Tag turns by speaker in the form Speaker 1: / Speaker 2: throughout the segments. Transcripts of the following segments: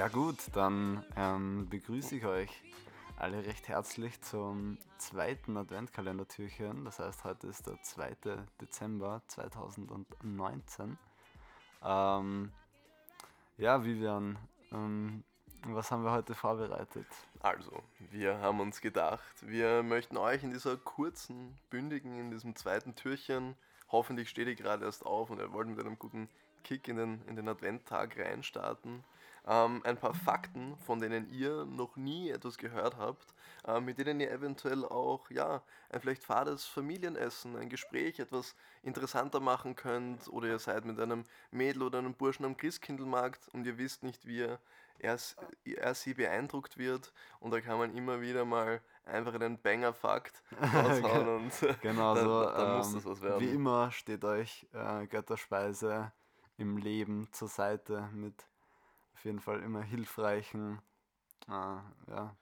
Speaker 1: Ja gut, dann ähm, begrüße ich euch alle recht herzlich zum zweiten Adventkalendertürchen. Das heißt, heute ist der 2. Dezember 2019. Ähm, ja, Vivian, ähm, was haben wir heute vorbereitet?
Speaker 2: Also, wir haben uns gedacht, wir möchten euch in dieser kurzen, bündigen, in diesem zweiten Türchen, hoffentlich steht ihr gerade erst auf und wir wollten mit einem guten Kick in den, in den Adventtag reinstarten. Ähm, ein paar Fakten, von denen ihr noch nie etwas gehört habt, äh, mit denen ihr eventuell auch ja, ein vielleicht fades Familienessen, ein Gespräch etwas interessanter machen könnt oder ihr seid mit einem Mädel oder einem Burschen am Christkindlmarkt und ihr wisst nicht, wie er, er sie beeindruckt wird. Und da kann man immer wieder mal einfach einen Banger-Fakt raushauen und
Speaker 1: genau dann, so, dann muss ähm, das was werden. Wie immer steht euch äh, Götterspeise im Leben zur Seite mit auf jeden Fall immer hilfreichen, äh, ja,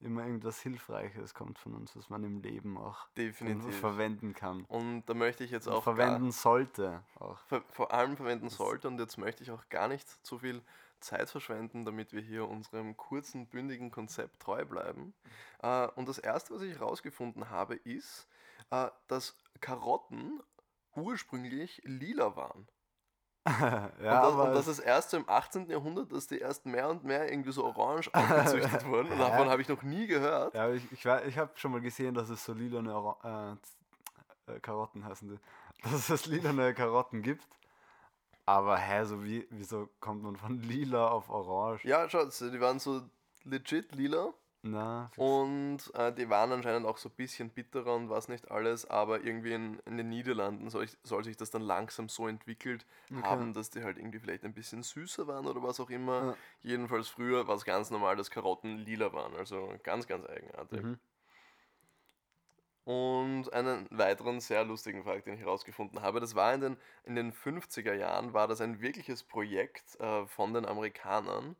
Speaker 1: immer irgendwas Hilfreiches kommt von uns, was man im Leben auch
Speaker 2: Definitiv.
Speaker 1: verwenden kann.
Speaker 2: Und da möchte ich jetzt auch.
Speaker 1: verwenden sollte auch.
Speaker 2: Vor, vor allem verwenden sollte und jetzt möchte ich auch gar nicht zu viel Zeit verschwenden, damit wir hier unserem kurzen, bündigen Konzept treu bleiben. Äh, und das erste, was ich herausgefunden habe, ist, äh, dass Karotten ursprünglich lila waren. ja, und, das, und das ist erst im 18. Jahrhundert, dass die erst mehr und mehr irgendwie so orange aufgezüchtet wurden. Und davon habe ich noch nie gehört.
Speaker 1: Ja, ich, ich, ich habe schon mal gesehen, dass es so lilane äh, äh, Karotten heißen die. Dass es lilane Karotten gibt. Aber hä, so wie, wieso kommt man von lila auf orange?
Speaker 2: Ja, schaut, die waren so legit lila.
Speaker 1: Na,
Speaker 2: und äh, die waren anscheinend auch so ein bisschen bitterer und was nicht alles, aber irgendwie in, in den Niederlanden soll, ich, soll, sich das dann langsam so entwickelt okay. haben, dass die halt irgendwie vielleicht ein bisschen süßer waren oder was auch immer. Ja. Jedenfalls früher war es ganz normal, dass Karotten lila waren, also ganz, ganz eigenartig. Mhm. Und einen weiteren sehr lustigen Fakt, den ich herausgefunden habe, das war in den, in den 50er Jahren, war das ein wirkliches Projekt äh, von den Amerikanern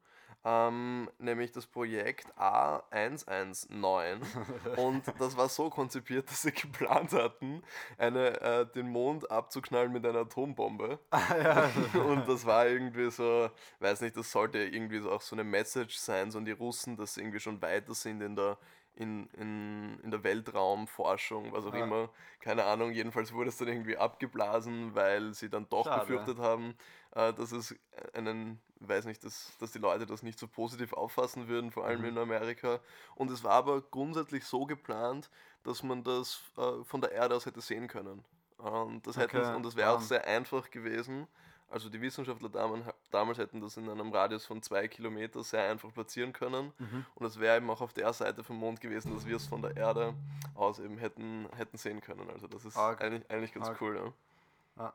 Speaker 2: ähm, nämlich das Projekt A119. und das war so konzipiert, dass sie geplant hatten, eine, äh, den Mond abzuknallen mit einer Atombombe.
Speaker 1: Ah, ja.
Speaker 2: und das war irgendwie so, weiß nicht, das sollte irgendwie so auch so eine Message sein, so an die Russen, dass sie irgendwie schon weiter sind in der, in, in, in der Weltraumforschung, was auch ja. immer. Keine Ahnung, jedenfalls wurde es dann irgendwie abgeblasen, weil sie dann doch Schade. befürchtet haben, äh, dass es einen, weiß nicht, dass, dass die Leute das nicht so positiv auffassen würden, vor allem mhm. in Amerika. Und es war aber grundsätzlich so geplant, dass man das äh, von der Erde aus hätte sehen können. Und das, okay. und das wäre auch sehr einfach gewesen. Also die Wissenschaftler damals hätten das in einem Radius von zwei Kilometern sehr einfach platzieren können. Mhm. Und es wäre eben auch auf der Seite vom Mond gewesen, dass wir es von der Erde aus eben hätten, hätten sehen können. Also das ist eigentlich, eigentlich ganz Arg. cool.
Speaker 1: Ja. Ah.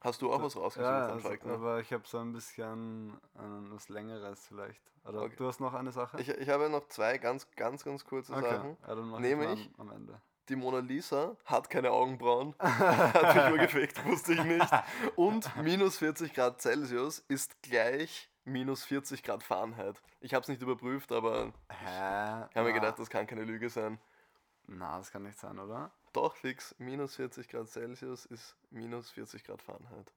Speaker 2: Hast du auch was rausgesucht?
Speaker 1: Ja, also, aber ich habe so ein bisschen äh, was Längeres vielleicht. Oder okay. du hast noch eine Sache?
Speaker 2: Ich, ich habe noch zwei ganz, ganz, ganz kurze okay. Sachen.
Speaker 1: Ja, dann Nämlich am Ende
Speaker 2: die Mona Lisa hat keine Augenbrauen. hat mich nur gefickt, wusste ich nicht. Und minus 40 Grad Celsius ist gleich minus 40 Grad Fahrenheit. Ich habe es nicht überprüft, aber
Speaker 1: Hä?
Speaker 2: ich habe mir gedacht, das kann keine Lüge sein.
Speaker 1: Na, das kann nicht sein, oder?
Speaker 2: Doch, fix. Minus 40 Grad Celsius ist minus 40 Grad Fahrenheit.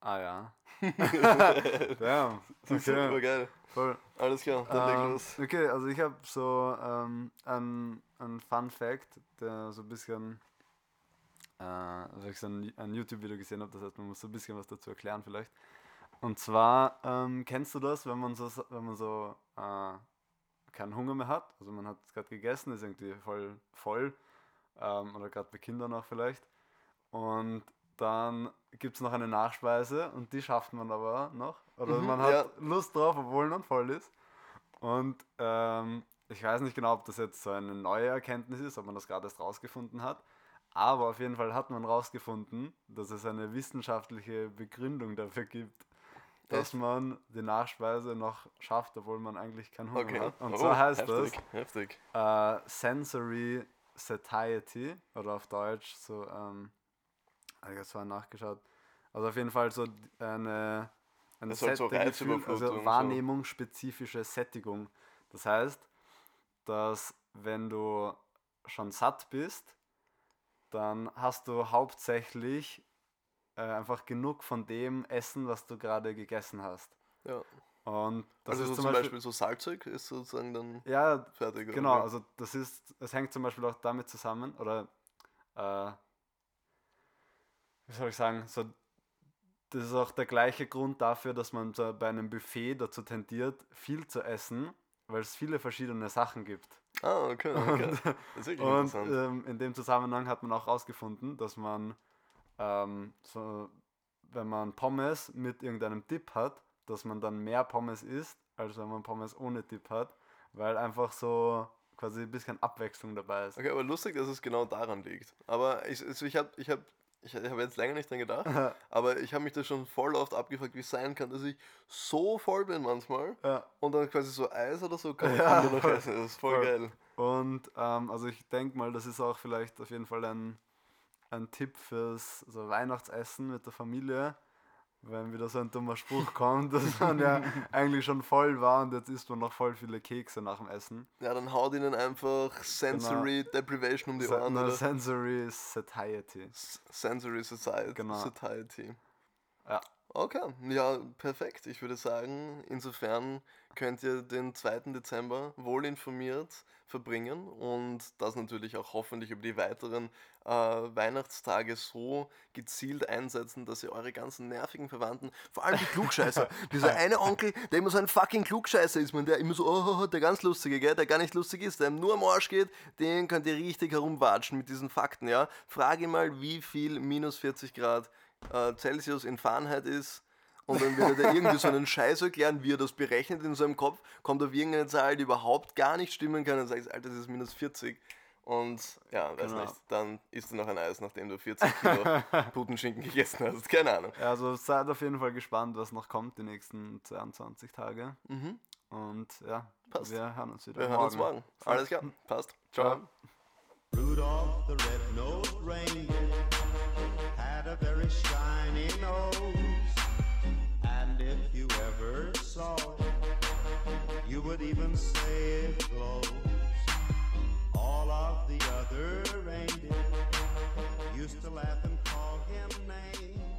Speaker 1: Ah ja.
Speaker 2: Damn. Okay. Super geil.
Speaker 1: Voll.
Speaker 2: Alles klar, dann leg ähm, los.
Speaker 1: Okay, also ich habe so ähm, ein, ein Fun Fact, der so ein bisschen, äh, also ich so ein, ein YouTube-Video gesehen habe, das heißt, man muss so ein bisschen was dazu erklären vielleicht. Und zwar, ähm, kennst du das, wenn man so, wenn man so äh, keinen Hunger mehr hat, also man hat gerade gegessen, ist irgendwie voll voll, ähm, oder gerade bei Kindern auch vielleicht, und dann gibt es noch eine Nachspeise und die schafft man aber noch. Oder mhm, man hat ja. Lust drauf, obwohl man voll ist. Und ähm, ich weiß nicht genau, ob das jetzt so eine neue Erkenntnis ist, ob man das gerade erst rausgefunden hat. Aber auf jeden Fall hat man rausgefunden, dass es eine wissenschaftliche Begründung dafür gibt, dass man die Nachspeise noch schafft, obwohl man eigentlich keinen Hunger okay. hat. Und oh, so heißt heftig, das
Speaker 2: heftig.
Speaker 1: Äh, Sensory Satiety oder auf Deutsch so ähm, ich habe vorhin nachgeschaut. Also auf jeden Fall so eine, eine
Speaker 2: Set so
Speaker 1: Gefühl, also wahrnehmungsspezifische Sättigung. Das heißt, dass wenn du schon satt bist, dann hast du hauptsächlich äh, einfach genug von dem Essen, was du gerade gegessen hast.
Speaker 2: Ja.
Speaker 1: Und das
Speaker 2: also
Speaker 1: ist
Speaker 2: so zum Beispiel, so Salzzeug ist sozusagen dann
Speaker 1: ja,
Speaker 2: fertig.
Speaker 1: genau,
Speaker 2: oder?
Speaker 1: also das ist, es hängt zum Beispiel auch damit zusammen, oder äh, wie soll ich sagen, so das ist auch der gleiche Grund dafür, dass man so bei einem Buffet dazu tendiert, viel zu essen, weil es viele verschiedene Sachen gibt.
Speaker 2: Ah, okay, okay. Das ist wirklich
Speaker 1: Und
Speaker 2: interessant.
Speaker 1: ähm, in dem Zusammenhang hat man auch herausgefunden, dass man ähm, so, wenn man Pommes mit irgendeinem Dip hat, dass man dann mehr Pommes isst, als wenn man Pommes ohne Dip hat, weil einfach so quasi ein bisschen Abwechslung dabei ist.
Speaker 2: Okay, aber lustig, dass es genau daran liegt. Aber ich, also ich habe ich hab, ich hab jetzt länger nicht dran gedacht, aber ich habe mich da schon voll oft abgefragt, wie es sein kann, dass ich so voll bin manchmal
Speaker 1: ja.
Speaker 2: und dann quasi so Eis oder so kann
Speaker 1: Ja,
Speaker 2: ich noch essen. Das ist voll,
Speaker 1: Voll.
Speaker 2: geil.
Speaker 1: Und ähm, also ich denke mal, das ist auch vielleicht auf jeden Fall ein, ein Tipp fürs so Weihnachtsessen mit der Familie, wenn wieder so ein dummer Spruch kommt, dass man ja eigentlich schon voll war und jetzt isst man noch voll viele Kekse nach dem Essen.
Speaker 2: Ja, dann haut ihnen einfach Sensory Deprivation um die Ohren oder
Speaker 1: sensory Satiety.
Speaker 2: S- Sensory Society.
Speaker 1: Genau.
Speaker 2: Satiety.
Speaker 1: Ja.
Speaker 2: Okay, ja, perfekt. Ich würde sagen, insofern könnt ihr den 2. Dezember wohl informiert verbringen und das natürlich auch hoffentlich über die weiteren äh, Weihnachtstage so gezielt einsetzen, dass ihr eure ganzen nervigen Verwandten, vor allem die Klugscheißer, dieser eine Onkel, der immer so ein fucking Klugscheißer ist, man, der immer so, oh, der ganz lustige, gell, der gar nicht lustig ist, der nur am Arsch geht, den könnt ihr richtig herumwatschen mit diesen Fakten, ja. Frage ihn mal, wie viel minus 40 Grad äh, Celsius in Fahrenheit ist. Und dann wird er dir irgendwie so einen Scheiß erklären, wie er das berechnet in seinem Kopf, kommt auf irgendeine Zahl, die überhaupt gar nicht stimmen kann und sagt, Alter, das ist minus 40. Und ja, weiß
Speaker 1: Genau.
Speaker 2: nicht, dann isst du noch ein Eis, nachdem du 40 Kilo Putenschinken gegessen hast. Keine Ahnung.
Speaker 1: Ja, also seid auf jeden Fall gespannt, was noch kommt die nächsten 22 Tage.
Speaker 2: Mhm.
Speaker 1: Und ja,
Speaker 2: Passt.
Speaker 1: wir hören uns wieder
Speaker 2: Wir hören uns morgen. Alles klar, passt. Ciao.
Speaker 3: Reindeer had a very shiny nose. And if you ever saw it, you would even say it glows. All of the other reindeer used to laugh and call him names.